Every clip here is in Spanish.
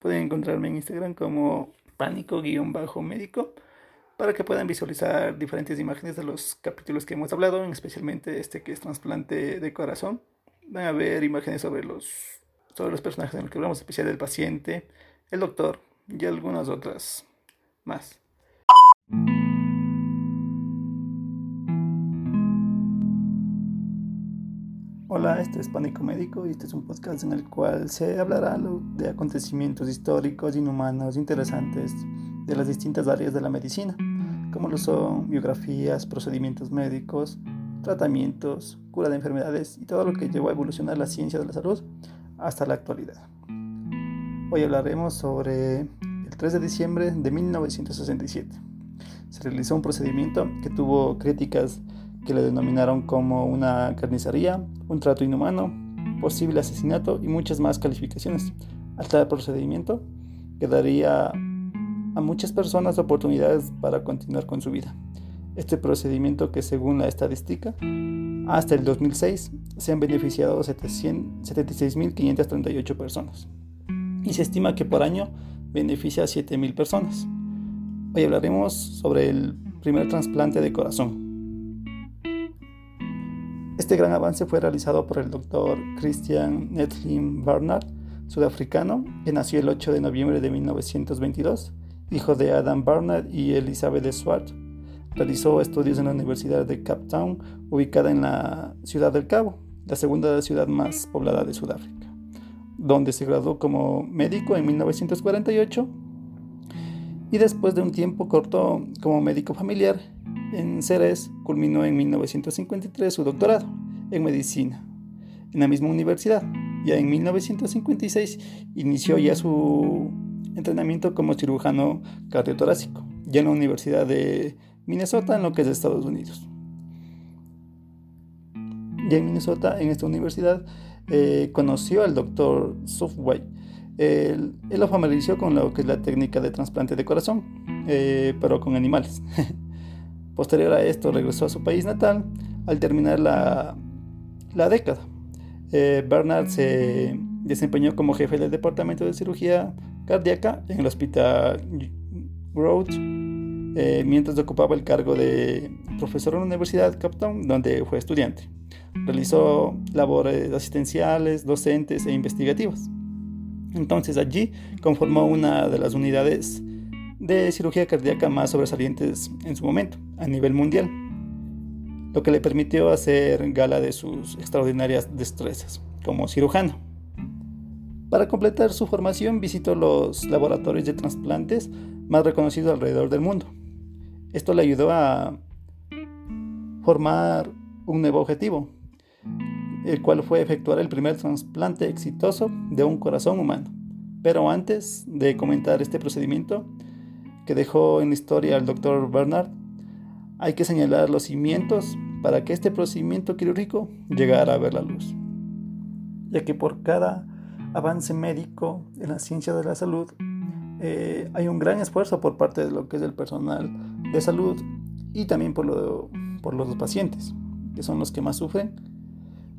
Pueden encontrarme en Instagram como pánico-médico para que puedan visualizar diferentes imágenes de los capítulos que hemos hablado, especialmente este que es trasplante de corazón. Van a ver imágenes sobre los, sobre los personajes en los que hablamos, especial del paciente, el doctor y algunas otras más. Hola, este es Pánico Médico y este es un podcast en el cual se hablará de acontecimientos históricos, inhumanos, interesantes de las distintas áreas de la medicina, como lo son biografías, procedimientos médicos, tratamientos, cura de enfermedades y todo lo que llevó a evolucionar la ciencia de la salud hasta la actualidad. Hoy hablaremos sobre el 3 de diciembre de 1967. Se realizó un procedimiento que tuvo críticas que le denominaron como una carnicería, un trato inhumano, posible asesinato y muchas más calificaciones. Al tal procedimiento que daría a muchas personas oportunidades para continuar con su vida. Este procedimiento que según la estadística, hasta el 2006 se han beneficiado 76.538 personas y se estima que por año beneficia a 7.000 personas. Hoy hablaremos sobre el primer trasplante de corazón. Este gran avance fue realizado por el doctor Christian Netlin Barnard, sudafricano, que nació el 8 de noviembre de 1922, hijo de Adam Barnard y Elizabeth Swart. Realizó estudios en la Universidad de Cape Town, ubicada en la ciudad del Cabo, la segunda ciudad más poblada de Sudáfrica, donde se graduó como médico en 1948 y después de un tiempo corto como médico familiar en Ceres culminó en 1953 su doctorado en medicina en la misma universidad. Ya en 1956 inició ya su entrenamiento como cirujano cardiotorácico, ya en la Universidad de Minnesota, en lo que es Estados Unidos. Ya en Minnesota, en esta universidad, eh, conoció al doctor Softway. Él, lo familiarizó con lo que es la técnica de trasplante de corazón, eh, pero con animales. Posterior a esto regresó a su país natal al terminar la, década. Eh, Bernard se desempeñó como jefe del departamento de cirugía cardíaca en el hospital Road, eh, mientras ocupaba el cargo de profesor en la Universidad Captain, donde fue estudiante. Realizó labores asistenciales, docentes e investigativas. Entonces allí conformó una de las unidades de cirugía cardíaca más sobresalientes en su momento, a nivel mundial, lo que le permitió hacer gala de sus extraordinarias destrezas como cirujano. Para completar su formación visitó los laboratorios de trasplantes más reconocidos alrededor del mundo. Esto le ayudó a formar un nuevo objetivo, el cual fue efectuar el primer trasplante exitoso de un corazón humano. Pero antes de comentar este procedimiento, que dejó en la historia el doctor Bernard, hay que señalar los cimientos para que este procedimiento quirúrgico llegara a ver la luz. Ya que por cada avance médico en la ciencia de la salud, eh, hay un gran esfuerzo por parte de lo que es el personal de salud y también por, por los pacientes, que son los que más sufren.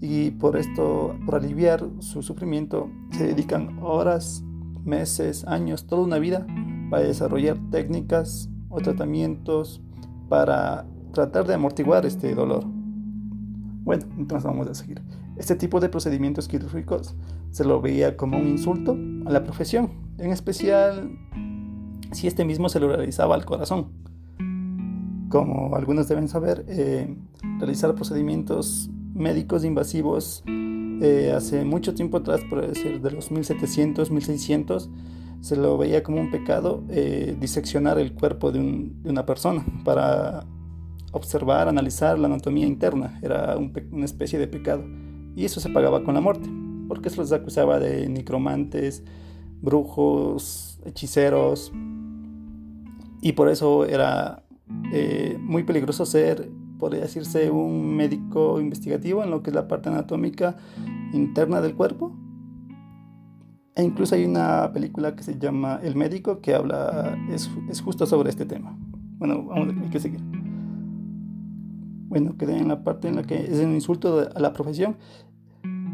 Y por esto, por aliviar su sufrimiento, se dedican horas, meses, años, toda una vida para desarrollar técnicas o tratamientos para tratar de amortiguar este dolor. Bueno, entonces vamos a seguir. Este tipo de procedimientos quirúrgicos se lo veía como un insulto a la profesión, en especial si este mismo se lo realizaba al corazón. Como algunos deben saber, eh, realizar procedimientos médicos invasivos eh, hace mucho tiempo atrás, por decir de los 1700, 1600, se lo veía como un pecado eh, diseccionar el cuerpo de, una persona para observar, analizar la anatomía interna. Era una especie de pecado. Y eso se pagaba con la muerte, porque se los acusaba de necromantes, brujos, hechiceros. Y por eso era eh, muy peligroso ser, podría decirse, un médico investigativo en lo que es la parte anatómica interna del cuerpo e incluso hay una película que se llama El médico que habla, es, es justo sobre este tema. Bueno, vamos, hay que seguir. Bueno, quedé en la parte en la que es un insulto a la profesión.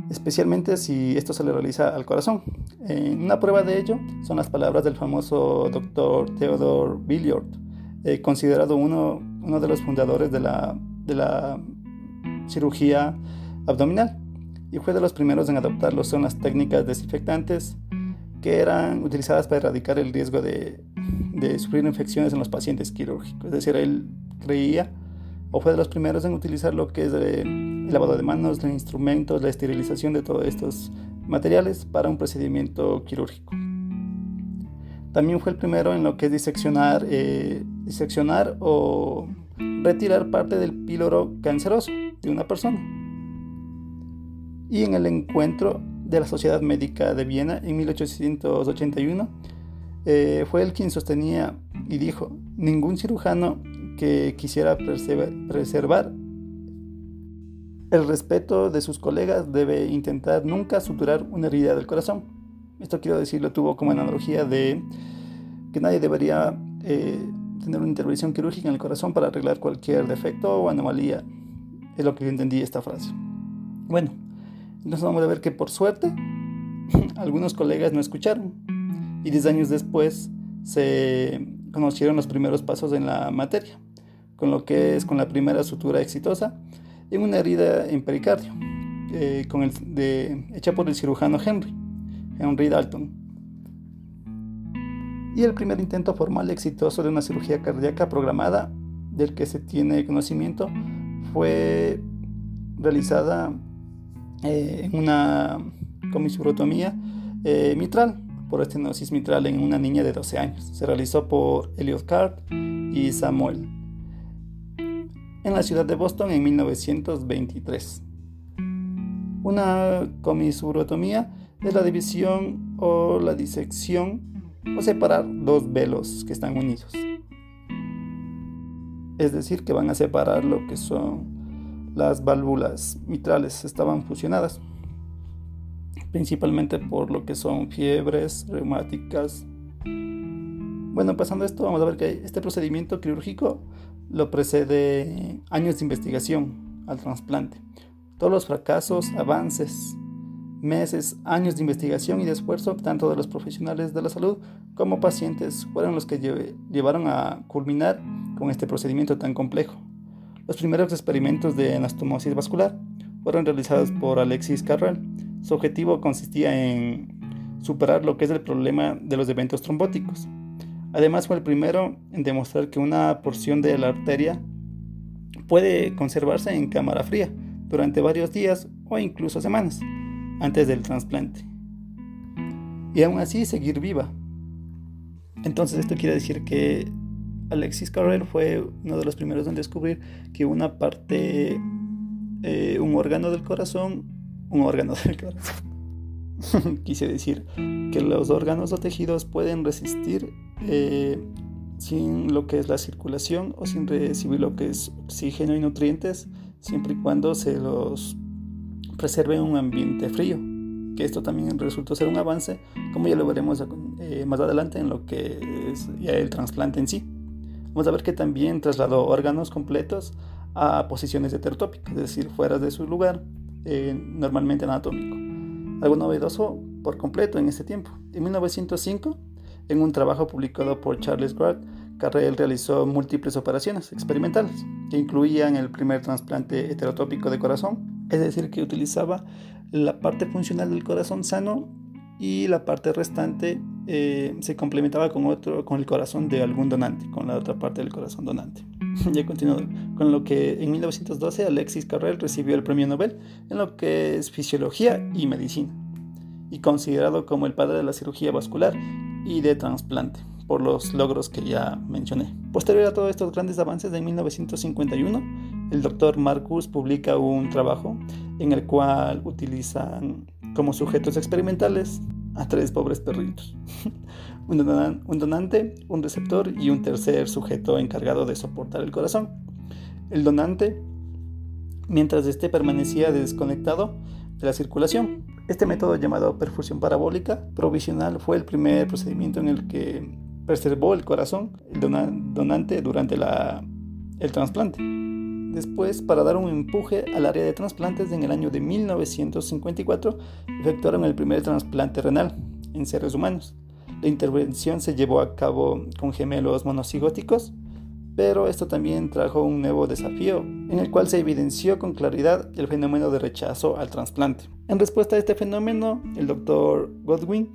especialmente si esto se le realiza al corazón. una prueba de ello son las palabras del famoso doctor Theodore Billiard, eh, considerado uno, uno, de los fundadores de la, de la cirugía abdominal y fue de los primeros en adoptarlo son las técnicas desinfectantes que eran utilizadas para erradicar el riesgo de, de sufrir infecciones en los pacientes quirúrgicos. Es decir, él creía o fue de los primeros en utilizar lo que es el lavado de manos, de instrumentos, la esterilización de todos estos materiales para un procedimiento quirúrgico. También fue el primero en lo que es diseccionar, eh, diseccionar o retirar parte del píloro canceroso de una persona. Y en el encuentro de la Sociedad Médica de Viena en 1881, eh, fue él quien sostenía y dijo, ningún cirujano que quisiera preservar el respeto de sus colegas debe intentar nunca suturar una herida del corazón. Esto quiero decirlo, tuvo como analogía de que nadie debería eh, tener una intervención quirúrgica en el corazón para arreglar cualquier defecto o anomalía. Es lo que yo entendí esta frase. Bueno, entonces vamos a ver que por suerte algunos colegas no escucharon y 10 años después se conocieron los primeros pasos en la materia, con lo que es con la primera sutura exitosa en una herida en pericardio, eh, con el, de, hecha por el cirujano Henry, Henry Dalton. Y el primer intento formal exitoso de una cirugía cardíaca programada del que se tiene conocimiento fue realizada eh, en una comisurotomía eh, mitral por estenosis mitral en una niña de 12 años. Se realizó por Elliot Card y Samuel en la ciudad de Boston en 1923. Una comisurotomía es la división o la disección o separar dos velos que están unidos. Es decir, que van a separar lo que son las válvulas mitrales, estaban fusionadas principalmente por lo que son fiebres reumáticas. Bueno, pasando esto, vamos a ver que este procedimiento quirúrgico lo precede años de investigación al trasplante. Todos los fracasos, avances, meses, años de investigación y de esfuerzo, tanto de los profesionales de la salud como pacientes, fueron los que llevaron a culminar con este procedimiento tan complejo. Los primeros experimentos de anastomosis vascular fueron realizados por Alexis Carrel, su objetivo consistía en superar lo que es el problema de los eventos trombóticos. Además fue el primero en demostrar que una porción de la arteria puede conservarse en cámara fría durante varios días o incluso semanas antes del trasplante. Y aún así seguir viva. Entonces esto quiere decir que Alexis Carrel fue uno de los primeros en descubrir que una parte, eh, un órgano del corazón un órgano del corazón. Quise decir que los órganos o tejidos pueden resistir eh, sin lo que es la circulación o sin recibir lo que es oxígeno y nutrientes, siempre y cuando se los preserve un ambiente frío. Que esto también resultó ser un avance, como ya lo veremos eh, más adelante en lo que es ya el trasplante en sí. Vamos a ver que también trasladó órganos completos a posiciones heterotópicas, es decir, fuera de su lugar, eh, normalmente anatómico. Algo novedoso por completo en este tiempo. En 1905, en un trabajo publicado por Charles Grant, Carrel realizó múltiples operaciones experimentales que incluían el primer trasplante heterotópico de corazón, es decir, que utilizaba la parte funcional del corazón sano y la parte restante eh, se complementaba con, otro, con el corazón de algún donante, con la otra parte del corazón donante. ya continuó con lo que en 1912 Alexis Carrel recibió el premio Nobel en lo que es fisiología y medicina, y considerado como el padre de la cirugía vascular y de trasplante, por los logros que ya mencioné. Posterior a todos estos grandes avances, en 1951, el doctor Marcus publica un trabajo en el cual utilizan como sujetos experimentales a tres pobres perritos. un, donante, un receptor y un tercer sujeto encargado de soportar el corazón. El donante, mientras este permanecía desconectado de la circulación. Este método llamado perfusión parabólica provisional fue el primer procedimiento en el que preservó el corazón el donante durante la, el trasplante. Después, para dar un empuje al área de trasplantes, en el año de 1954 efectuaron el primer trasplante renal en seres humanos. La intervención se llevó a cabo con gemelos monocigóticos, pero esto también trajo un nuevo desafío, en el cual se evidenció con claridad el fenómeno de rechazo al trasplante. En respuesta a este fenómeno, el doctor Godwin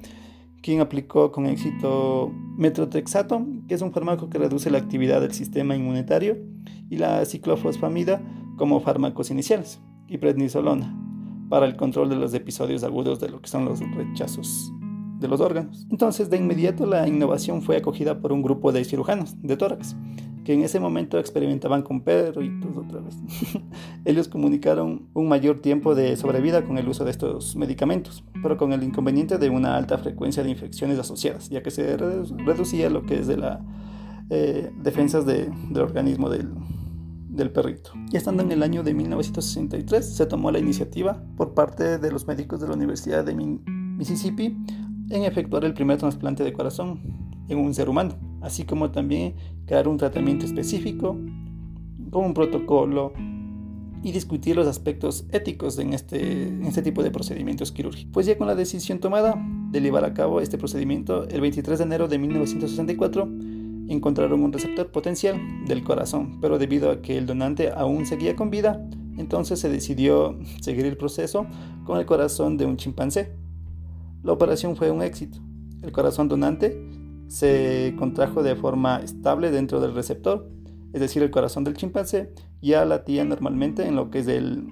quien aplicó con éxito metrotexato, que es un fármaco que reduce la actividad del sistema inmunitario, y la ciclofosfamida como fármacos iniciales, y prednisolona para el control de los episodios agudos de lo que son los rechazos de los órganos. Entonces, de inmediato la innovación fue acogida por un grupo de cirujanos de tórax, que en ese momento experimentaban con perritos otra vez. Ellos comunicaron un mayor tiempo de sobrevida con el uso de estos medicamentos, pero con el inconveniente de una alta frecuencia de infecciones asociadas, ya que se reducía lo que es de las eh, defensas del organismo del, del perrito. Y estando en el año de 1963, se tomó la iniciativa por parte de los médicos de la Universidad de Mississippi en efectuar el primer trasplante de corazón en un ser humano, así como también crear un tratamiento específico con un protocolo y discutir los aspectos éticos en este, este tipo de procedimientos quirúrgicos. Pues ya con la decisión tomada de llevar a cabo este procedimiento, el 23 de enero de 1964 encontraron un receptor potencial del corazón, pero debido a que el donante aún seguía con vida, entonces se decidió seguir el proceso con el corazón de un chimpancé. La operación fue un éxito. El corazón donante se contrajo de forma estable dentro del receptor, es decir, el corazón del chimpancé ya latía normalmente en lo que es el,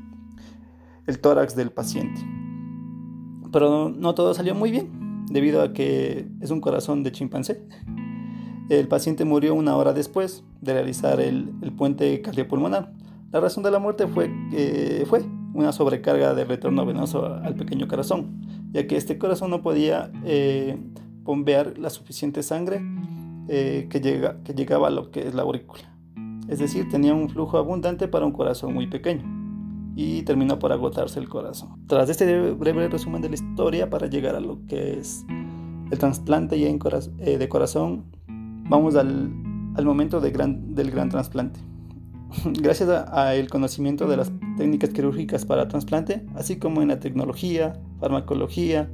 el tórax del paciente. Pero no todo salió muy bien, debido a que es un corazón de chimpancé. El paciente murió una hora después de realizar el, puente cardiopulmonar. La razón de la muerte fue, fue una sobrecarga de retorno venoso al pequeño corazón, ya que este corazón no podía eh, bombear la suficiente sangre eh, que, llega, que llegaba a lo que es la aurícula. Es decir, tenía un flujo abundante para un corazón muy pequeño y terminó por agotarse el corazón. Tras este breve resumen de la historia para llegar a lo que es el trasplante eh, de corazón, vamos al, momento del gran trasplante. Gracias al conocimiento de las técnicas quirúrgicas para trasplante, así como en la tecnología, farmacología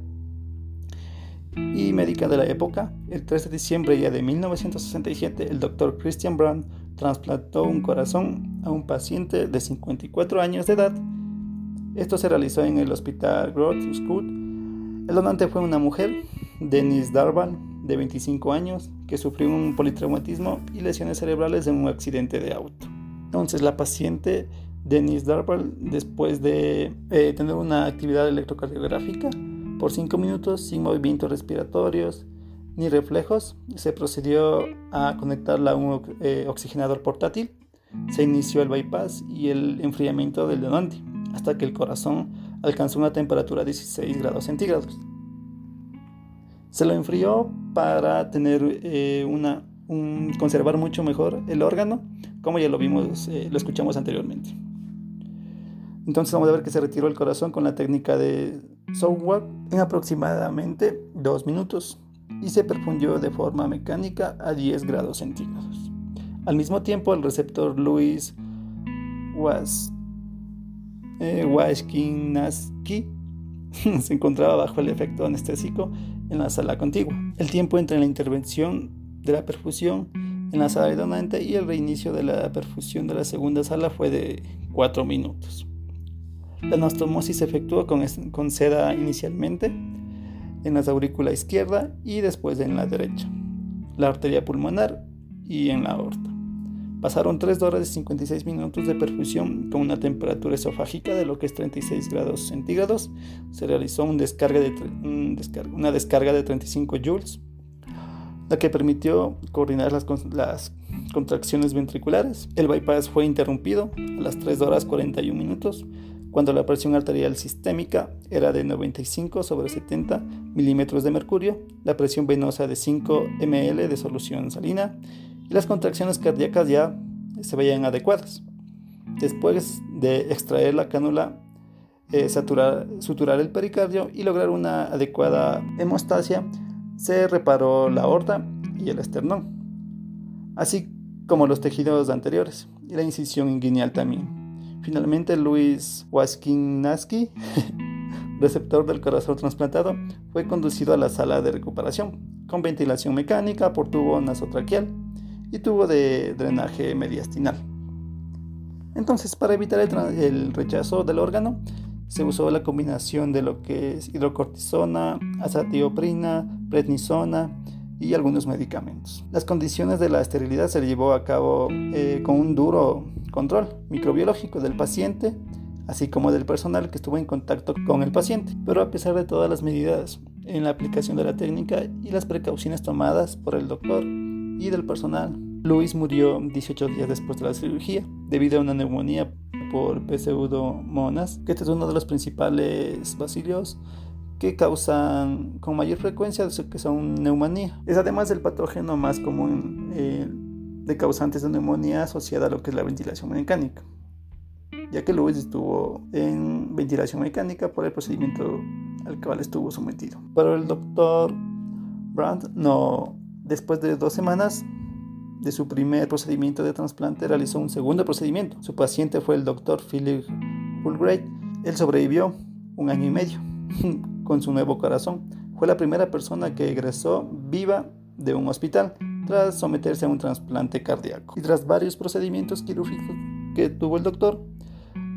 y médica de la época, el 3 de diciembre ya de 1967, el doctor Christian Brown trasplantó un corazón a un paciente de 54 años de edad. Esto se realizó en el Hospital Growth School. El donante fue una mujer, Denise Darval, de 25 años, que sufrió un politraumatismo y lesiones cerebrales en un accidente de auto. Entonces la paciente Denise Darval, después de eh, tener una actividad electrocardiográfica por 5 minutos sin movimientos respiratorios ni reflejos, se procedió a conectarla a un eh, oxigenador portátil. Se inició el bypass y el enfriamiento del donante hasta que el corazón alcanzó una temperatura de 16 grados centígrados. Se lo enfrió para tener eh, una, conservar mucho mejor el órgano, como ya lo vimos, eh, lo escuchamos anteriormente. Entonces vamos a ver que se retiró el corazón con la técnica de software en aproximadamente dos minutos y se perfundió de forma mecánica a 10 grados centígrados. Al mismo tiempo, el receptor Louis was, eh, se encontraba bajo el efecto anestésico en la sala contigua. El tiempo entre la intervención de la perfusión en la sala donante y el reinicio de la perfusión de la segunda sala fue de 4 minutos. La anastomosis se efectuó con, con seda inicialmente en la aurícula izquierda y después en la derecha, la arteria pulmonar y en la aorta. Pasaron 3 horas y 56 minutos de perfusión con una temperatura esofágica de lo que es 36 grados centígrados. Se realizó un descarga de, una descarga de 35 joules, la que permitió coordinar las, las contracciones ventriculares. El bypass fue interrumpido a las 3 horas 41 minutos cuando la presión arterial sistémica era de 95 sobre 70 milímetros de mercurio, la presión venosa de 5 ml de solución salina y las contracciones cardíacas ya se veían adecuadas. Después de extraer la cánula, eh, suturar el pericardio y lograr una adecuada hemostasia, se reparó la aorta y el esternón. Así como los tejidos anteriores y la incisión inguinal también. Finalmente, Luis Waskinaski, receptor del corazón trasplantado, fue conducido a la sala de recuperación con ventilación mecánica por tubo nasotraqueal y tubo de drenaje mediastinal. Entonces, para evitar el, rechazo del órgano, se usó la combinación de lo que es hidrocortisona, azatioprina, prednisona y algunos medicamentos. Las condiciones de la esterilidad se llevó a cabo eh, con un duro control microbiológico del paciente, así como del personal que estuvo en contacto con el paciente. Pero a pesar de todas las medidas en la aplicación de la técnica y las precauciones tomadas por el doctor y del personal, Luis murió 18 días después de la cirugía debido a una neumonía por Pseudomonas, que este es uno de los principales bacilios que causan con mayor frecuencia que son neumonía. Es además el patógeno más común eh, de causantes de neumonía asociada a lo que es la ventilación mecánica, ya que Luis estuvo en ventilación mecánica por el procedimiento al cual estuvo sometido. Pero el doctor Brandt no, después de dos semanas de su primer procedimiento de trasplante, realizó un segundo procedimiento. Su paciente fue el doctor Philip Fulbright. Él sobrevivió un año y medio con su nuevo corazón. Fue la primera persona que egresó viva de un hospital tras someterse a un trasplante cardíaco. Y tras varios procedimientos quirúrgicos que tuvo el doctor,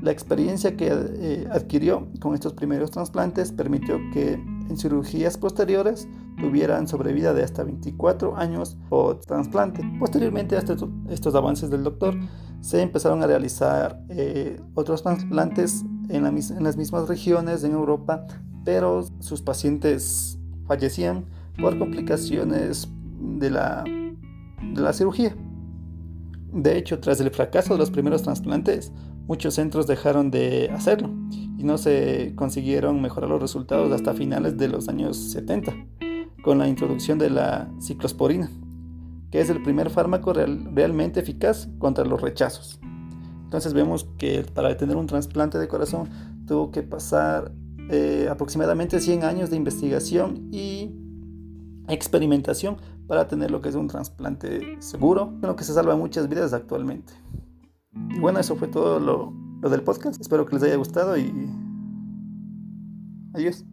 la experiencia que eh, adquirió con estos primeros trasplantes permitió que en cirugías posteriores tuvieran sobrevida de hasta 24 años o trasplante. Posteriormente a estos, avances del doctor, se empezaron a realizar eh, otros trasplantes en, en las mismas regiones en Europa, pero sus pacientes fallecían por complicaciones de la, de la cirugía. De hecho, tras el fracaso de los primeros trasplantes, muchos centros dejaron de hacerlo y no se consiguieron mejorar los resultados hasta finales de los años 70 con la introducción de la ciclosporina, que es el primer fármaco realmente eficaz contra los rechazos. Entonces vemos que para tener un trasplante de corazón tuvo que pasar eh, aproximadamente 100 años de investigación y experimentación para tener lo que es un trasplante seguro, lo que se salva muchas vidas actualmente. Y bueno, eso fue todo lo, lo del podcast. Espero que les haya gustado y adiós.